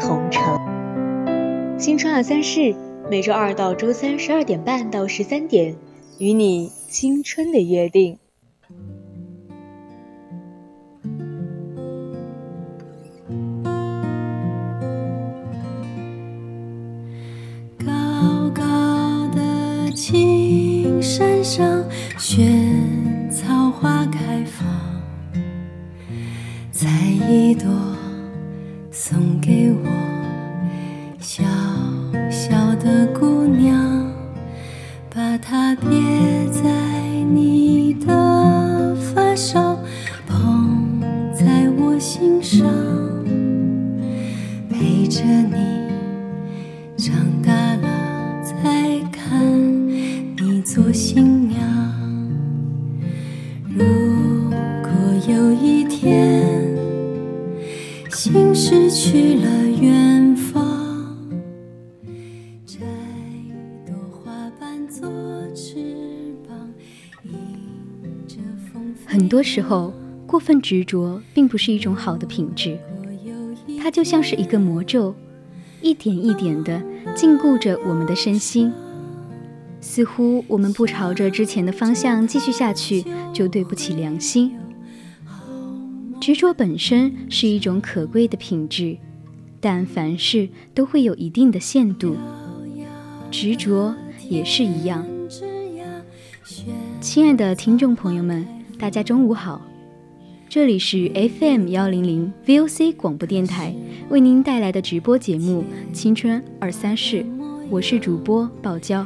同城。新春二三事，每周二到周三十二点半到十三点，与你青春的约定。很多时候，过分执着并不是一种好的品质，它就像是一个魔咒，一点一点的禁锢着我们的身心。似乎我们不朝着之前的方向继续下去，就对不起良心。执着本身是一种可贵的品质，但凡事都会有一定的限度，执着也是一样。亲爱的听众朋友们。大家中午好，这里是 FM 幺零零 VOC 广播电台为您带来的直播节目《青春二三事》，我是主播宝娇。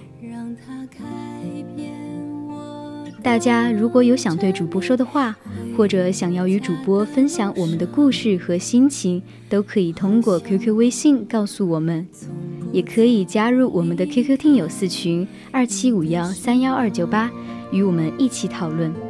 大家如果有想对主播说的话，或者想要与主播分享我们的故事和心情，都可以通过 QQ 微信告诉我们，也可以加入我们的 QQ 听友四群二七五幺三幺二九八，与我们一起讨论。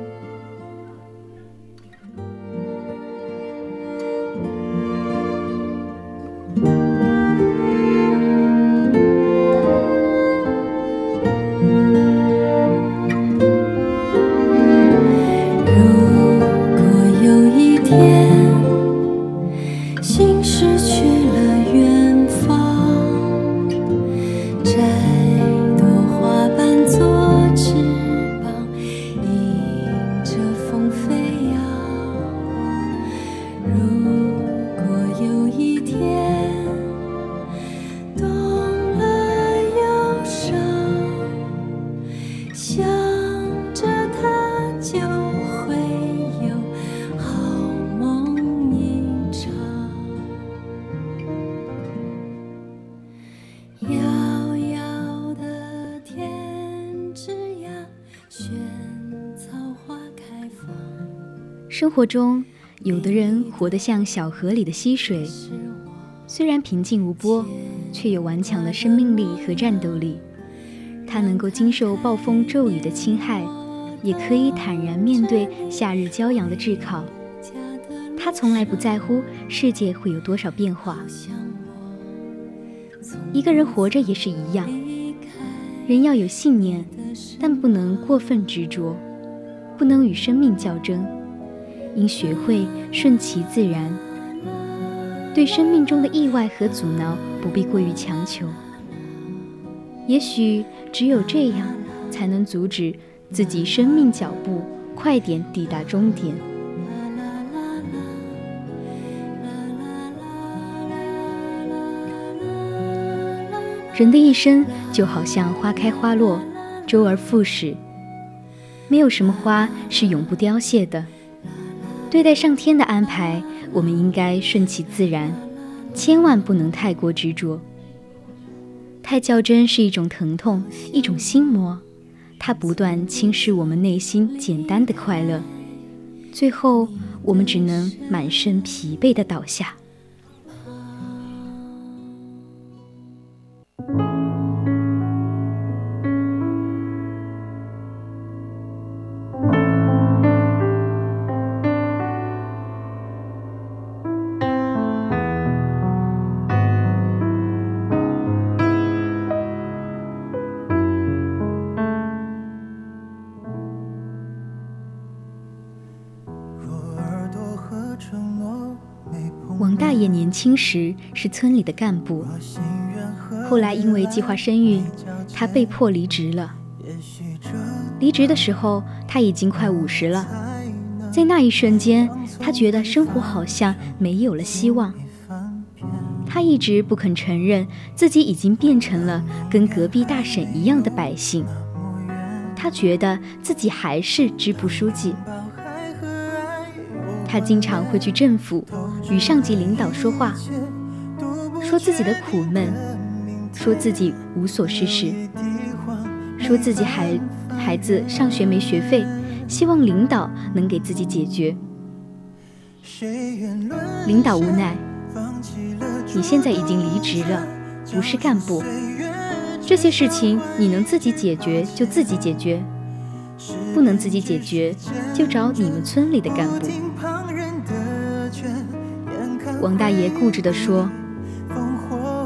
生活中，有的人活得像小河里的溪水，虽然平静无波，却有顽强的生命力和战斗力。他能够经受暴风骤雨的侵害，也可以坦然面对夏日骄阳的炙烤。他从来不在乎世界会有多少变化。一个人活着也是一样，人要有信念，但不能过分执着，不能与生命较真。应学会顺其自然，对生命中的意外和阻挠不必过于强求。也许只有这样，才能阻止自己生命脚步快点抵达终点。人的一生就好像花开花落，周而复始，没有什么花是永不凋谢的。对待上天的安排，我们应该顺其自然，千万不能太过执着。太较真是一种疼痛，一种心魔，它不断侵蚀我们内心简单的快乐，最后我们只能满身疲惫的倒下。年轻时是村里的干部，后来因为计划生育，他被迫离职了。离职的时候，他已经快五十了。在那一瞬间，他觉得生活好像没有了希望。他一直不肯承认自己已经变成了跟隔壁大婶一样的百姓。他觉得自己还是支部书记。他经常会去政府与上级领导说话，说自己的苦闷，说自己无所事事，说自己孩孩子上学没学费，希望领导能给自己解决。领导无奈。你现在已经离职了，不是干部。这些事情你能自己解决就自己解决，不能自己解决就找你们村里的干部。王大爷固执地说：“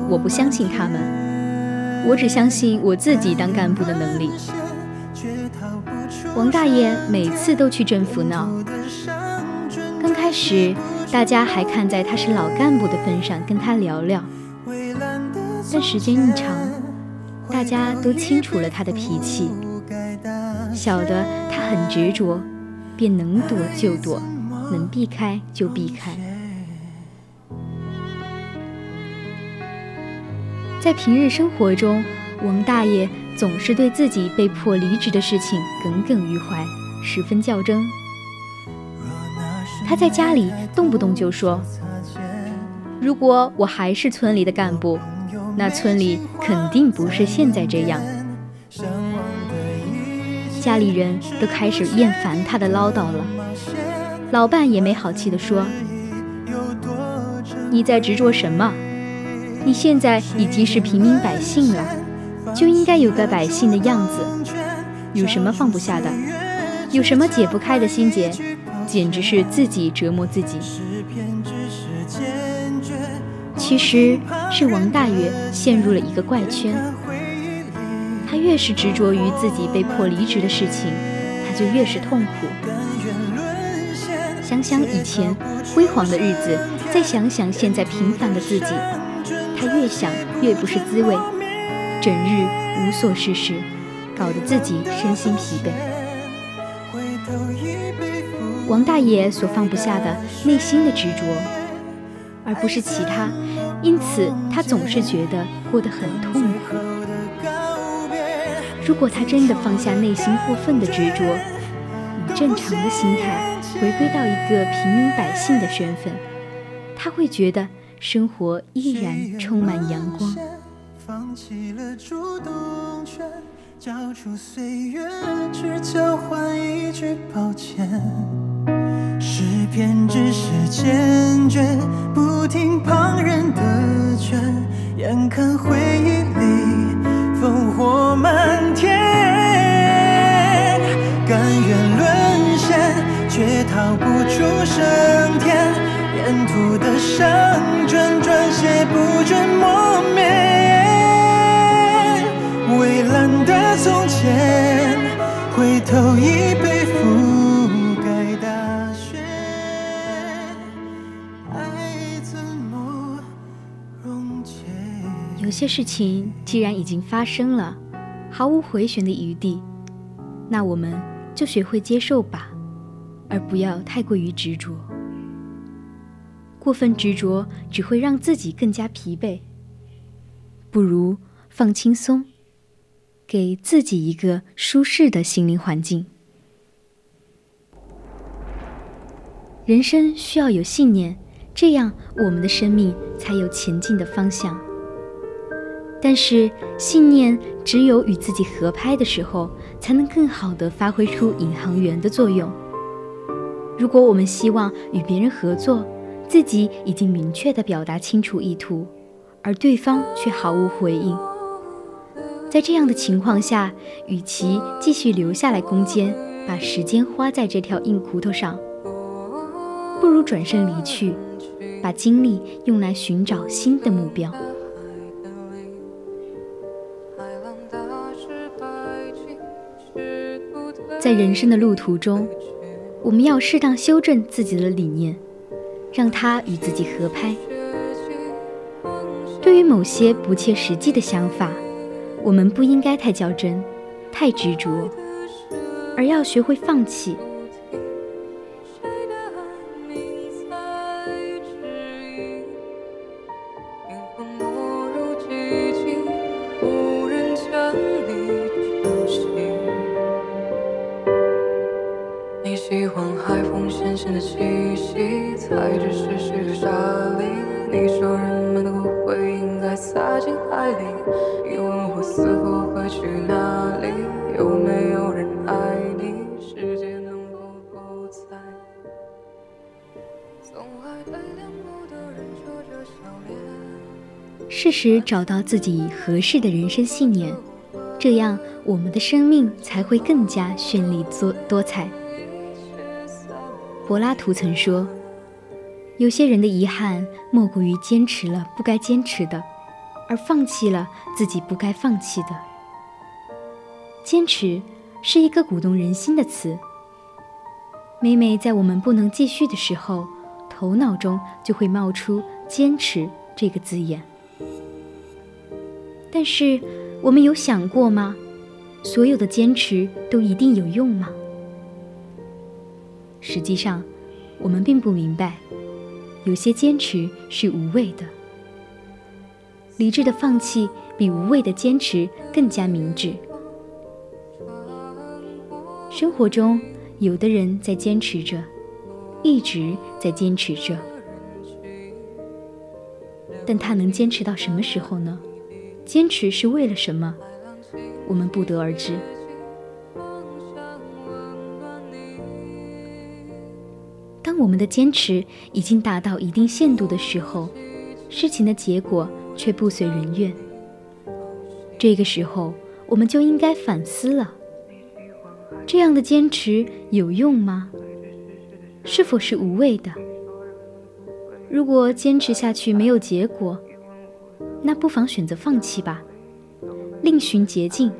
我不相信他们，我只相信我自己当干部的能力。”王大爷每次都去政府闹，刚开始。大家还看在他是老干部的份上跟他聊聊，但时间一长，大家都清楚了他的脾气，晓得他很执着，便能躲就躲，能避开就避开。在平日生活中，王大爷总是对自己被迫离职的事情耿耿于怀，十分较真。他在家里动不动就说：“如果我还是村里的干部，那村里肯定不是现在这样。”家里人都开始厌烦他的唠叨了。老伴也没好气地说：“你在执着什么？你现在已经是平民百姓了，就应该有个百姓的样子。有什么放不下的？有什么解不开的心结？”简直是自己折磨自己。其实是王大爷陷入了一个怪圈，他越是执着于自己被迫离职的事情，他就越是痛苦。想想以前辉煌的日子，再想想现在平凡的自己，他越想越不是滋味，整日无所事事，搞得自己身心疲惫。王大爷所放不下的内心的执着，而不是其他，因此他总是觉得过得很痛苦。如果他真的放下内心过分的执着，以正常的心态回归到一个平民百姓的身份，他会觉得生活依然充满阳光。放弃了主动权，交出岁月，只交换一句抱歉。诗篇只是坚决，不听旁人的劝，眼看回忆里烽火漫天，甘愿沦陷，却逃不出升天。沿途的伤转转写不准磨灭，蔚蓝的从前，回头已被覆。有些事情既然已经发生了，毫无回旋的余地，那我们就学会接受吧，而不要太过于执着。过分执着只会让自己更加疲惫，不如放轻松，给自己一个舒适的心灵环境。人生需要有信念，这样我们的生命才有前进的方向。但是，信念只有与自己合拍的时候，才能更好的发挥出引航员的作用。如果我们希望与别人合作，自己已经明确的表达清楚意图，而对方却毫无回应，在这样的情况下，与其继续留下来攻坚，把时间花在这条硬骨头上，不如转身离去，把精力用来寻找新的目标。在人生的路途中，我们要适当修正自己的理念，让他与自己合拍。对于某些不切实际的想法，我们不应该太较真、太执着，而要学会放弃。适时找到自己合适的人生信念，这样我们的生命才会更加绚丽多多彩。柏拉图曾说：“有些人的遗憾莫过于坚持了不该坚持的，而放弃了自己不该放弃的。”坚持是一个鼓动人心的词。每每在我们不能继续的时候，头脑中就会冒出“坚持”这个字眼。但是，我们有想过吗？所有的坚持都一定有用吗？实际上，我们并不明白，有些坚持是无谓的。理智的放弃比无谓的坚持更加明智。生活中，有的人在坚持着，一直在坚持着，但他能坚持到什么时候呢？坚持是为了什么？我们不得而知。当我们的坚持已经达到一定限度的时候，事情的结果却不随人愿。这个时候，我们就应该反思了：这样的坚持有用吗？是否是无谓的？如果坚持下去没有结果，那不妨选择放弃吧，另寻捷径，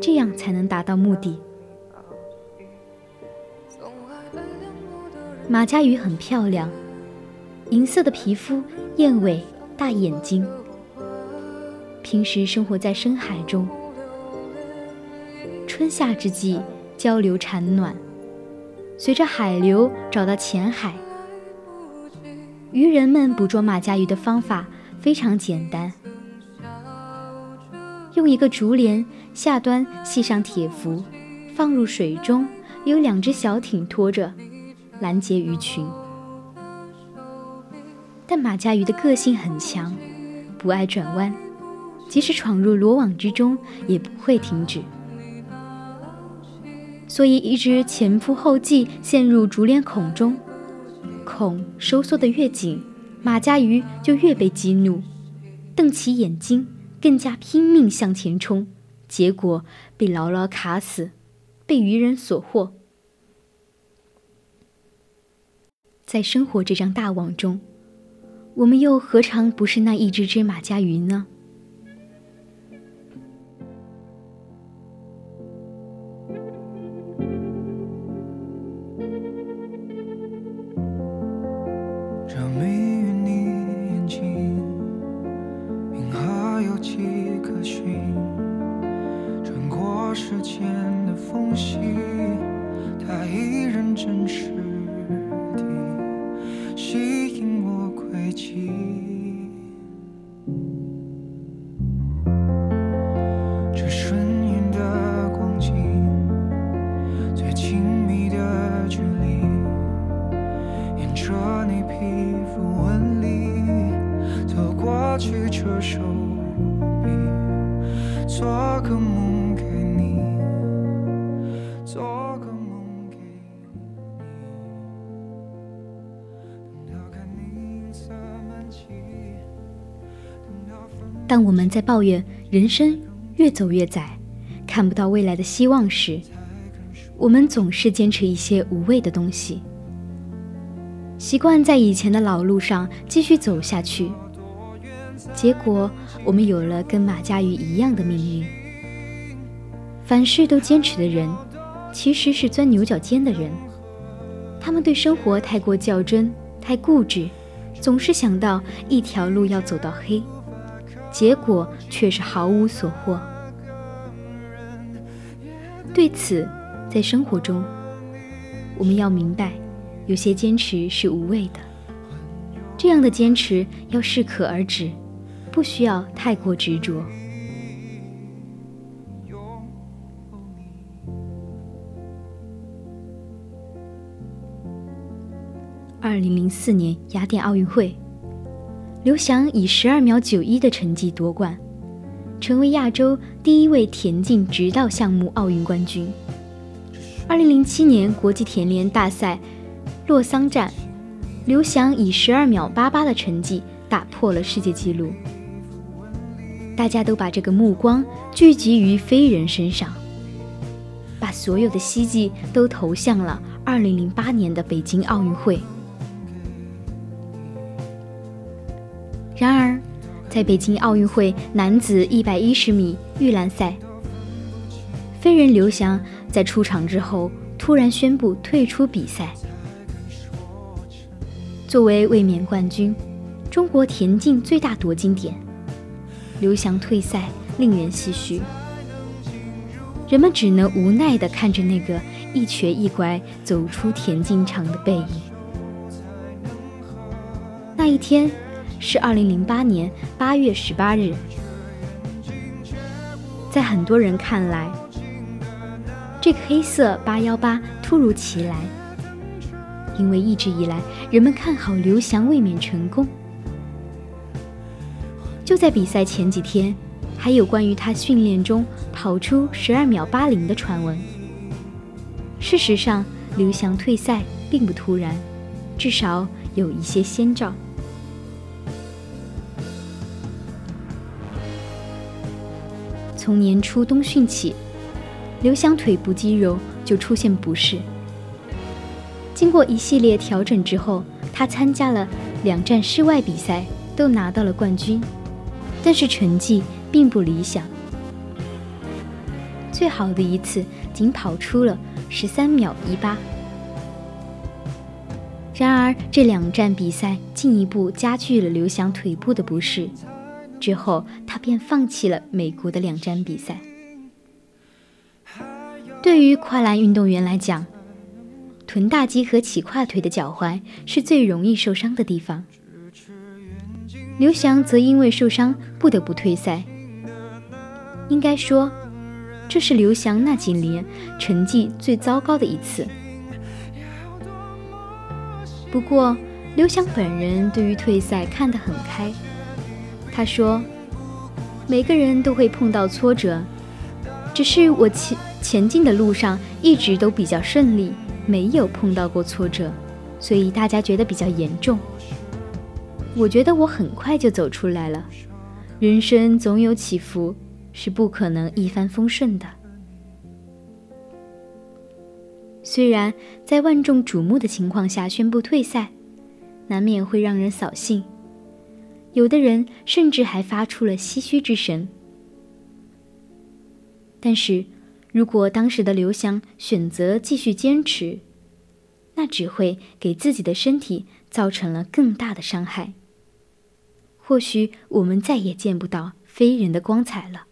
这样才能达到目的。马家鱼很漂亮，银色的皮肤，燕尾，大眼睛。平时生活在深海中，春夏之际交流产卵，随着海流找到浅海。渔人们捕捉马家鱼的方法。非常简单，用一个竹帘下端系上铁符，放入水中，有两只小艇拖着，拦截鱼群。但马家鱼的个性很强，不爱转弯，即使闯入罗网之中，也不会停止。所以，一直前仆后继陷入竹帘孔中，孔收缩得越紧。马家鱼就越被激怒，瞪起眼睛，更加拼命向前冲，结果被牢牢卡死，被渔人所获。在生活这张大网中，我们又何尝不是那一只只马家鱼呢？去车手，你做个梦，给你当我们在抱怨人生越走越窄，看不到未来的希望时，我们总是坚持一些无谓的东西，习惯在以前的老路上继续走下去。结果，我们有了跟马家鱼一样的命运。凡事都坚持的人，其实是钻牛角尖的人。他们对生活太过较真。太固执，总是想到一条路要走到黑，结果却是毫无所获。对此，在生活中，我们要明白，有些坚持是无谓的。这样的坚持要适可而止，不需要太过执着。二零零四年雅典奥运会，刘翔以十二秒九一的成绩夺冠，成为亚洲第一位田径直道项目奥运冠军。二零零七年国际田联大赛洛桑站，刘翔以十二秒八八的成绩打破了世界纪录。大家都把这个目光聚集于飞人身上，把所有的希冀都投向了二零零八年的北京奥运会。然而，在北京奥运会男子一百一十米预栏赛，飞人刘翔在出场之后突然宣布退出比赛。作为卫冕冠军，中国田径最大夺金点，刘翔退赛令人唏嘘。人们只能无奈地看着那个一瘸一拐走出田径场的背影。那一天。是二零零八年八月十八日，在很多人看来，这个黑色八幺八突如其来，因为一直以来人们看好刘翔卫冕成功。在比赛前几天，还有关于他训练中跑出十二秒八零的传闻。事实上，刘翔退赛并不突然，至少有一些先兆。从年初冬训起，刘翔腿部肌肉就出现不适。经过一系列调整之后，他参加了两站室外比赛，都拿到了冠军，但是成绩并不理想。最好的一次仅跑出了十三秒一八。然而，这两站比赛进一步加剧了刘翔腿部的不适。之后，他便放弃了美国的两站比赛。对于跨栏运动员来讲，臀大肌和起胯腿的脚踝是最容易受伤的地方。刘翔则因为受伤不得不退赛。应该说，这是刘翔那几年成绩最糟糕的一次。不过，刘翔本人对于退赛看得很开。他说：“每个人都会碰到挫折，只是我前前进的路上一直都比较顺利，没有碰到过挫折，所以大家觉得比较严重。我觉得我很快就走出来了。人生总有起伏，是不可能一帆风顺的。虽然在万众瞩目的情况下宣布退赛，难免会让人扫兴。”有的人甚至还发出了唏嘘之声。但是，如果当时的刘翔选择继续坚持，那只会给自己的身体造成了更大的伤害。或许我们再也见不到飞人的光彩了。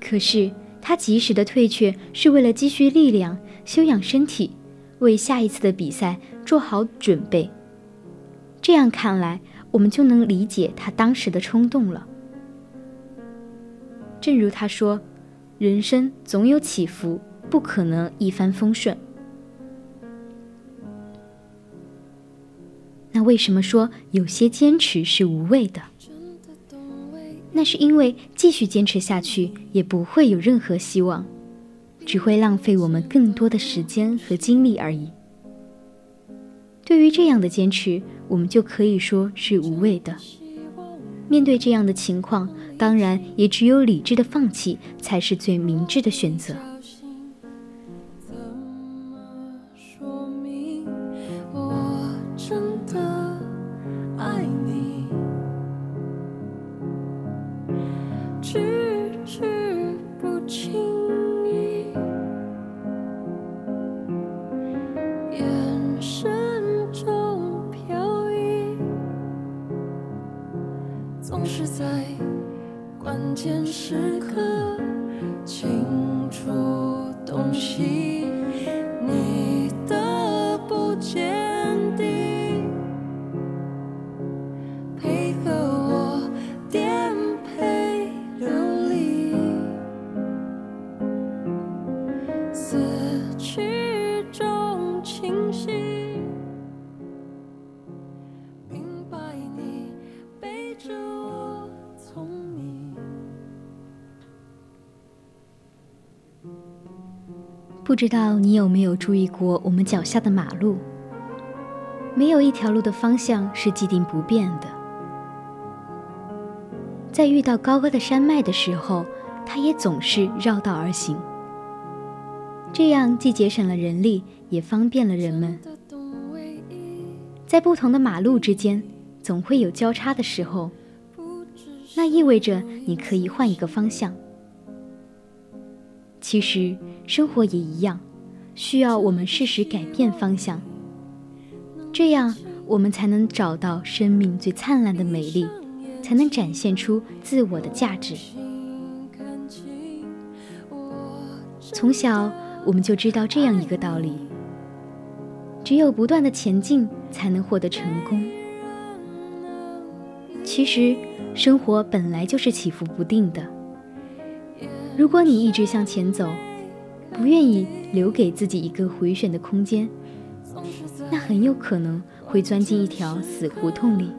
可是，他及时的退却是为了积蓄力量、休养身体，为下一次的比赛做好准备。这样看来。我们就能理解他当时的冲动了。正如他说：“人生总有起伏，不可能一帆风顺。”那为什么说有些坚持是无谓的？那是因为继续坚持下去也不会有任何希望，只会浪费我们更多的时间和精力而已。对于这样的坚持，我们就可以说是无谓的。面对这样的情况，当然也只有理智的放弃才是最明智的选择。不知道你有没有注意过我们脚下的马路？没有一条路的方向是既定不变的。在遇到高高的山脉的时候，它也总是绕道而行。这样既节省了人力，也方便了人们。在不同的马路之间，总会有交叉的时候，那意味着你可以换一个方向。其实生活也一样，需要我们适时改变方向，这样我们才能找到生命最灿烂的美丽，才能展现出自我的价值。从小我们就知道这样一个道理：只有不断的前进，才能获得成功。其实生活本来就是起伏不定的。如果你一直向前走，不愿意留给自己一个回旋的空间，那很有可能会钻进一条死胡同里，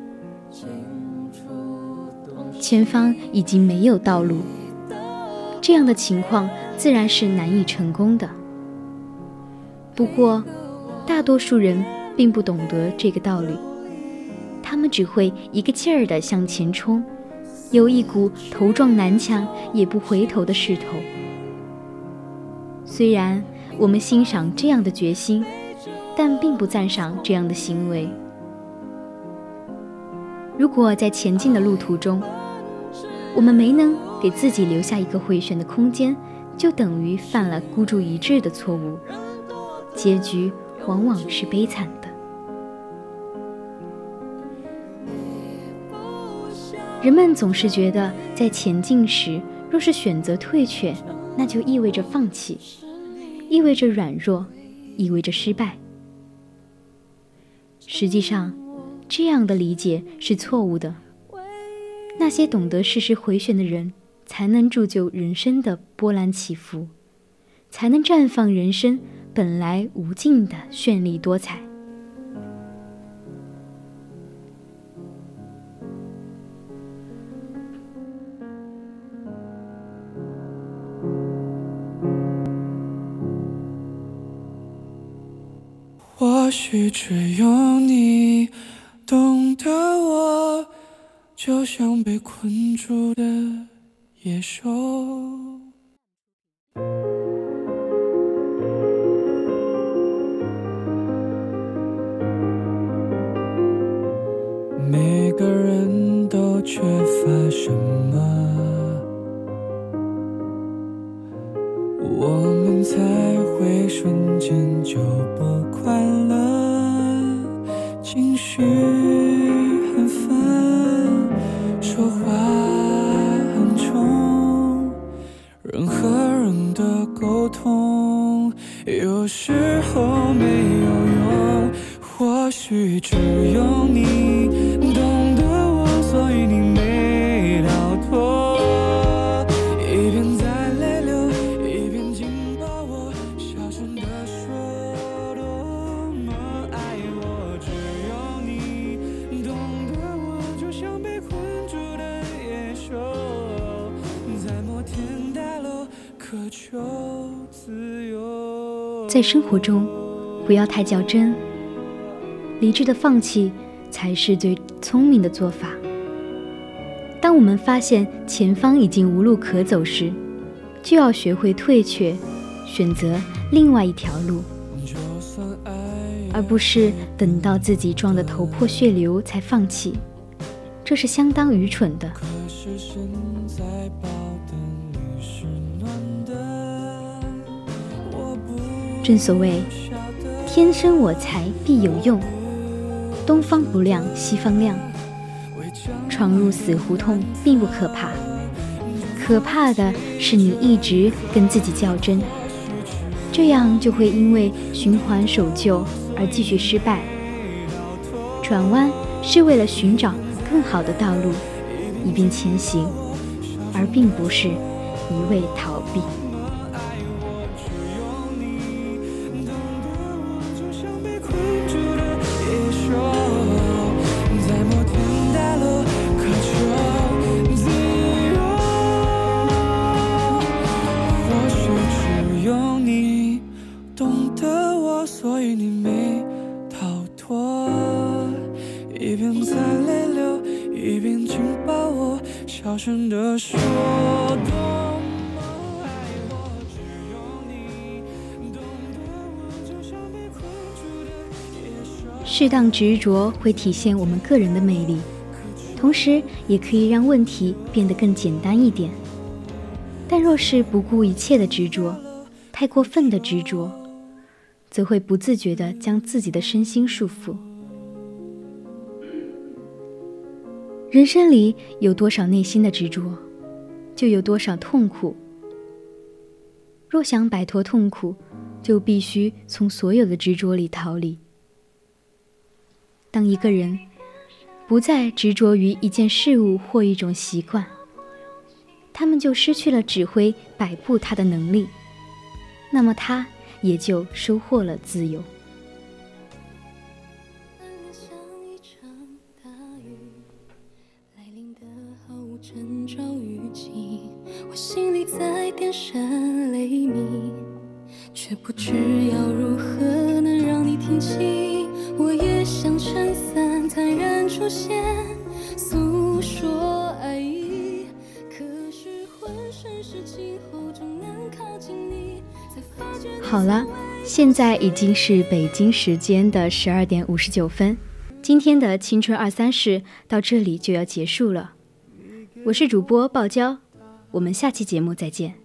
前方已经没有道路。这样的情况自然是难以成功的。不过，大多数人并不懂得这个道理，他们只会一个劲儿地向前冲。有一股头撞南墙也不回头的势头。虽然我们欣赏这样的决心，但并不赞赏这样的行为。如果在前进的路途中，我们没能给自己留下一个回旋的空间，就等于犯了孤注一掷的错误，结局往往是悲惨的。人们总是觉得，在前进时，若是选择退却，那就意味着放弃，意味着软弱，意味着失败。实际上，这样的理解是错误的。那些懂得适时回旋的人，才能铸就人生的波澜起伏，才能绽放人生本来无尽的绚丽多彩。或许只有你懂得我，就像被困住的别说。有时候没有用，或许只有你在生活中，不要太较真，理智的放弃才是最聪明的做法。当我们发现前方已经无路可走时，就要学会退却，选择另外一条路，而不是等到自己撞得头破血流才放弃，这是相当愚蠢的。正所谓，天生我材必有用，东方不亮西方亮。闯入死胡同并不可怕，可怕的是你一直跟自己较真，这样就会因为循环守旧而继续失败。转弯是为了寻找更好的道路，以便前行，而并不是一味逃避。适当执着会体现我们个人的魅力，同时也可以让问题变得更简单一点。但若是不顾一切的执着，太过分的执着，则会不自觉地将自己的身心束缚。人生里有多少内心的执着，就有多少痛苦。若想摆脱痛苦，就必须从所有的执着里逃离。当一个人不再执着于一件事物或一种习惯，他们就失去了指挥摆布他的能力，那么他也就收获了自由。已经是北京时间的十二点五十九分，今天的青春二三事到这里就要结束了。我是主播鲍娇，我们下期节目再见。